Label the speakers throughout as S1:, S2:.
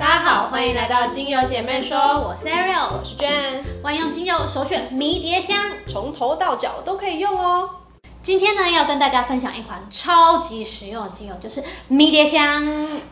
S1: 大家好，欢迎来到精油姐妹说，
S2: 我是 Ariel，
S1: 我是娟，
S2: 万用精油首选迷迭香，
S1: 从头到脚都可以用哦。
S2: 今天呢，要跟大家分享一款超级实用的精油，就是迷迭香。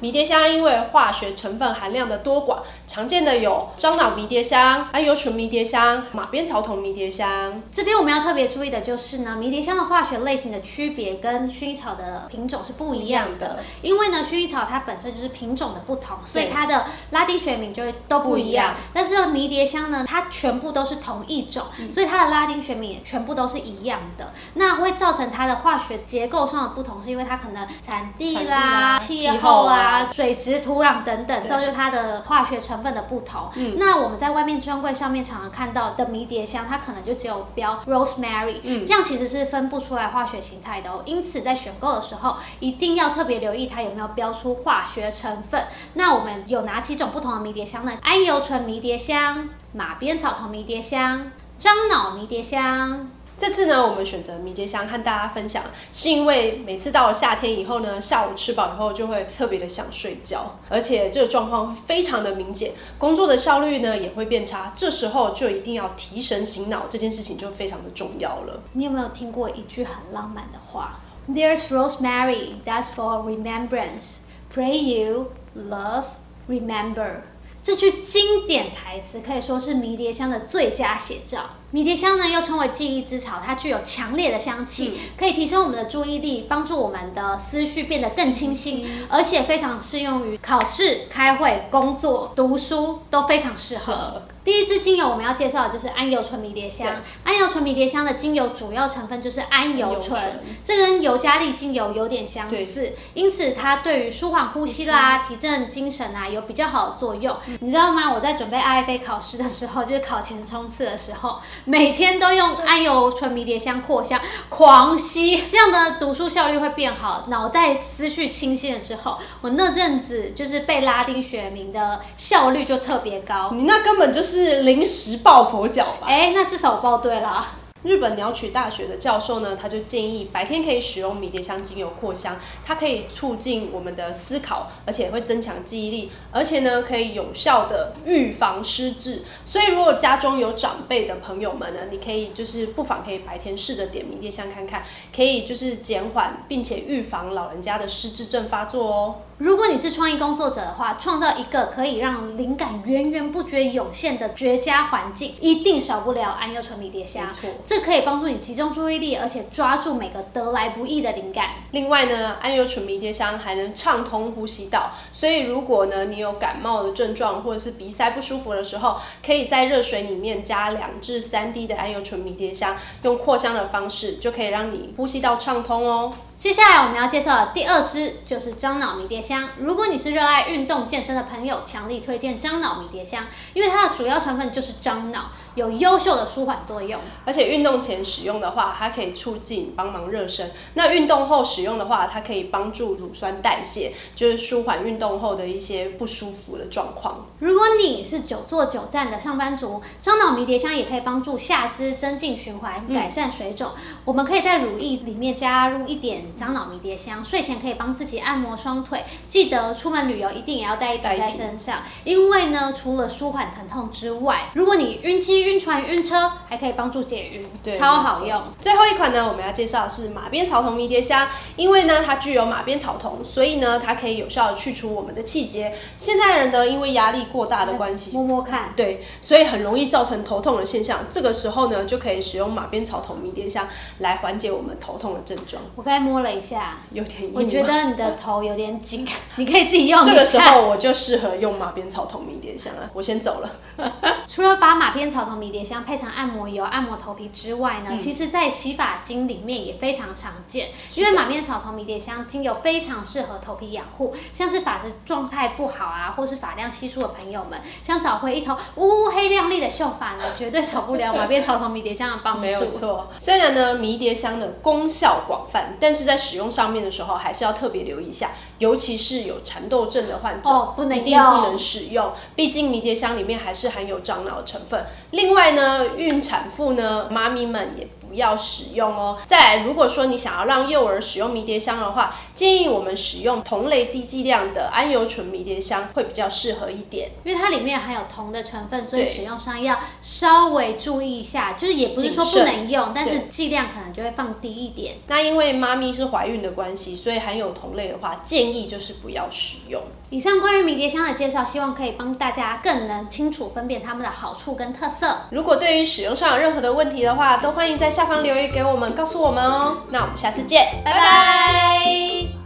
S1: 迷迭香因为化学成分含量的多寡，常见的有樟脑迷迭香、桉油醇迷迭香、马鞭草酮迷迭香。
S2: 这边我们要特别注意的就是呢，迷迭香的化学类型的区别跟薰衣草的品种是不一样的。因为呢，薰衣草它本身就是品种的不同，所以它的拉丁学名就会都不一样。但是迷迭香呢，它全部都是同一种，所以它的拉丁学名也全部都是一样的。那会。造成它的化学结构上的不同，是因为它可能产地啦、气候啊、水质、土壤等等，造就它的化学成分的不同。那我们在外面专柜上面常常看到的迷迭香，它可能就只有标 rosemary，这样其实是分不出来化学形态的哦。因此在选购的时候，一定要特别留意它有没有标出化学成分。那我们有哪几种不同的迷迭香呢？桉油醇迷迭香、马鞭草酮迷迭香、樟脑迷迭香。
S1: 这次呢，我们选择迷迭香和大家分享，是因为每次到了夏天以后呢，下午吃饱以后就会特别的想睡觉，而且这个状况非常的明显，工作的效率呢也会变差，这时候就一定要提神醒脑，这件事情就非常的重要了。
S2: 你有没有听过一句很浪漫的话？There's rosemary, that's for remembrance. Pray you love, remember. 这句经典台词可以说是迷迭香的最佳写照。迷迭香呢，又称为记忆之草，它具有强烈的香气，可以提升我们的注意力，帮助我们的思绪变得更清晰，而且非常适用于考试、开会、工作、读书都非常适合。第一支精油我们要介绍的就是桉油醇迷迭香。桉油醇迷迭香的精油主要成分就是桉油醇，这跟尤加利精油有点相似，因此它对于舒缓呼吸啦、提振精神啊有比较好的作用。你知道吗？我在准备 IFA 考试的时候，就是考前冲刺的时候。每天都用安油纯迷迭香扩香，狂吸，这样的读书效率会变好，脑袋思绪清晰了之后，我那阵子就是背拉丁学名的效率就特别高。
S1: 你那根本就是临时抱佛脚吧？
S2: 哎，那至少我抱对了。
S1: 日本鸟取大学的教授呢，他就建议白天可以使用迷迭香精油扩香，它可以促进我们的思考，而且会增强记忆力，而且呢可以有效的预防失智。所以如果家中有长辈的朋友们呢，你可以就是不妨可以白天试着点迷迭香看看，可以就是减缓并且预防老人家的失智症发作哦。
S2: 如果你是创意工作者的话，创造一个可以让灵感源源不绝涌现的绝佳环境，一定少不了桉油醇迷迭香。这可以帮助你集中注意力，而且抓住每个得来不易的灵感。
S1: 另外呢，桉油醇迷迭香还能畅通呼吸道，所以如果呢你有感冒的症状或者是鼻塞不舒服的时候，可以在热水里面加两至三滴的桉油醇迷迭香，用扩香的方式就可以让你呼吸道畅通哦。
S2: 接下来我们要介绍的第二支就是樟脑迷迭香。如果你是热爱运动健身的朋友，强力推荐樟脑迷迭香，因为它的主要成分就是樟脑，有优秀的舒缓作用。
S1: 而且运动前使用的话，它可以促进帮忙热身；那运动后使用的话，它可以帮助乳酸代谢，就是舒缓运动后的一些不舒服的状况。
S2: 如果你是久坐久站的上班族，樟脑迷迭香也可以帮助下肢增进循环，改善水肿。我们可以在乳液里面加入一点。樟脑迷迭香，睡前可以帮自己按摩双腿。记得出门旅游一定也要带一瓶在身上，因为呢，除了舒缓疼痛之外，如果你晕机、晕船、晕车，还可以帮助解晕，超好用。
S1: 最后一款呢，我们要介绍的是马鞭草酮迷迭香，因为呢，它具有马鞭草酮，所以呢，它可以有效的去除我们的气结。现在人呢，因为压力过大的关系，
S2: 摸摸看，
S1: 对，所以很容易造成头痛的现象。这个时候呢，就可以使用马鞭草酮迷迭香来缓解我们头痛的症状。
S2: 我刚才摸。摸了一下，
S1: 有点硬。
S2: 我觉得你的头有点紧，你可以自己用。
S1: 这个时候我就适合用马鞭草头迷迭香了。我先走了。
S2: 除了把马鞭草头迷迭香配成按摩油按摩头皮之外呢，其实在洗发精里面也非常常见。因为马鞭草头迷迭香精油非常适合头皮养护，像是发质状态不好啊，或是发量稀疏的朋友们，想找回一头乌黑亮丽的秀发呢，绝对少不了马鞭草头迷迭香的帮助。
S1: 没有错。虽然呢，迷迭香的功效广泛，但是在使用上面的时候，还是要特别留意一下，尤其是有蚕豆症的患者，
S2: 不能
S1: 一定不能使用。毕竟迷迭香里面还是含有樟脑成分。另外呢，孕产妇呢，妈咪们也不要使用哦。再来，如果说你想要让幼儿使用迷迭香的话，建议我们使用同类低剂量的安油醇迷迭香会比较适合一点。
S2: 因为它里面含有铜的成分，所以使用上要稍微注意一下，就是也不是说不能用，但是剂量可能就会放低一点。
S1: 那因为妈咪是怀孕的关系，所以含有同类的话，建议就是不要使用。
S2: 以上关于迷迭香的介绍，希望可以帮大家更能清楚分辨它们的好处跟特色。
S1: 如果对于使用上有任何的问题的话，都欢迎在下方留言给我们，告诉我们哦。那我们下次见，
S2: 拜拜